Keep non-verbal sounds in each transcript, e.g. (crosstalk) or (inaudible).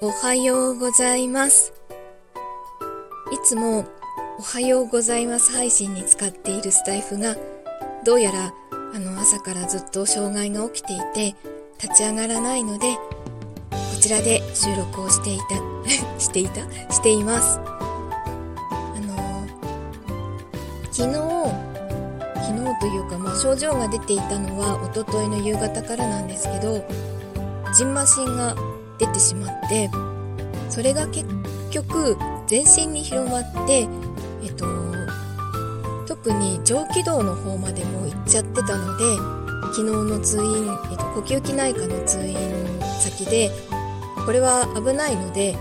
おはようございます。いつもおはようございます配信に使っているスタイフがどうやらあの朝からずっと障害が起きていて立ち上がらないのでこちらで収録をしていた (laughs) していた？しています。あの昨日昨日というか、まあ、症状が出ていたのは一昨日の夕方からなんですけどジンマシンが出てしまってそれが結局全身に広まってえっと特に上気道の方までも行っちゃってたので昨日の通院、えっと、呼吸器内科の通院先でこれは危ないので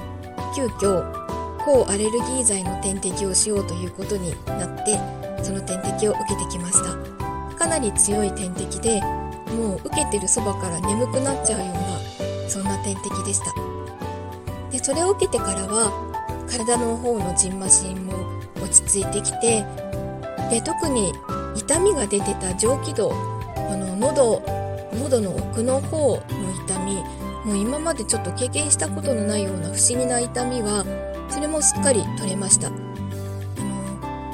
急遽抗アレルギー剤の点滴をしようということになってその点滴を受けてきました。かなり強い点滴でもう受けてるそばから眠くなっちゃうようなそんな点滴でした。でそれを受けてからは体の方のジンマシンも落ち着いてきてで特に痛みが出てた上気道あの喉喉の奥の方の痛みもう今までちょっと経験したことのないような不思議な痛みはそれもすっかり取れました。あの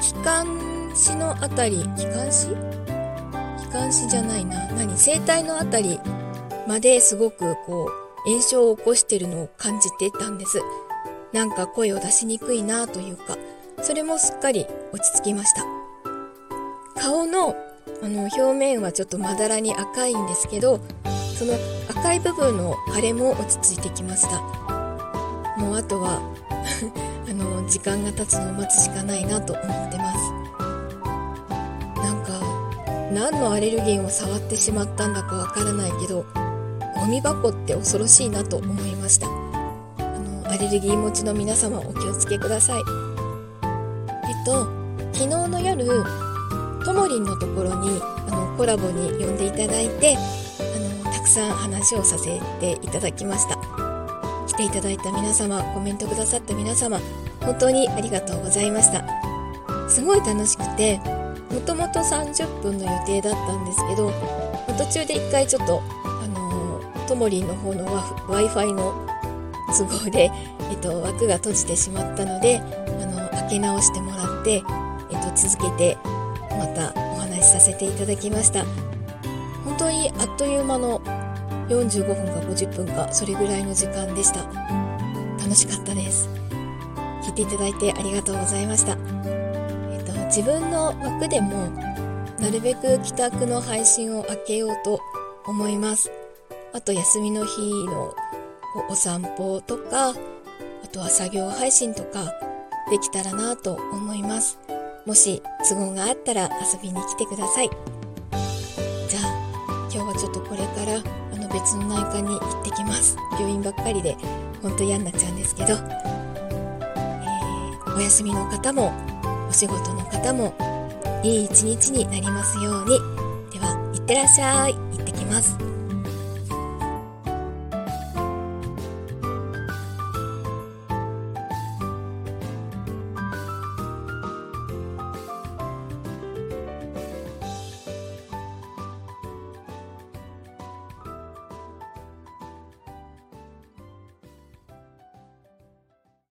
気管支のあたり気管支？気管支じゃないな。何？声帯のあたりまですごくこう炎症を起こしてるのを感じてたんです。なんか声を出しにくいなというかそれもすっかり落ち着きました。顔のあの表面はちょっとまだらに赤いんですけどその赤い部分の腫れも落ち着いてきました。もうあとは (laughs) あの時間が経つのを待つしかないなと思ってます。なんか何のアレルゲンを触ってしまったんだかわからないけどゴミ箱って恐ろしいなと思いました。あのアレルギー持ちの皆様お気をつけください。えっと昨日の夜ともりんのところにあのコラボに呼んでいただいてあのたくさん話をさせていただきました。来ていただいた皆様コメントくださった皆様本当にありがとうございました。すごい楽しくてもともと30分の予定だったんですけど途中で一回ちょっとともりんの方の w i f i の都合で、えっと、枠が閉じてしまったのであの開け直してもらって、えっと、続けてまたお話しさせていただきました。本当にあっという間の45分か50分かそれぐらいの時間でした。楽しかったです。聞いていただいてありがとうございました。えっと自分の枠でもなるべく帰宅の配信を開けようと思います。あと休みの日のお散歩とかあとは作業配信とかできたらなと思います。もし都合があったら遊びに来てください。じゃあ今日はちょっとこれからあの別の内科に行ってきます。病院ばっかりでほんと嫌になっちゃうんですけど、えー、お休みの方もお仕事の方もいい一日になりますように。ではいってらっしゃい。行ってきます。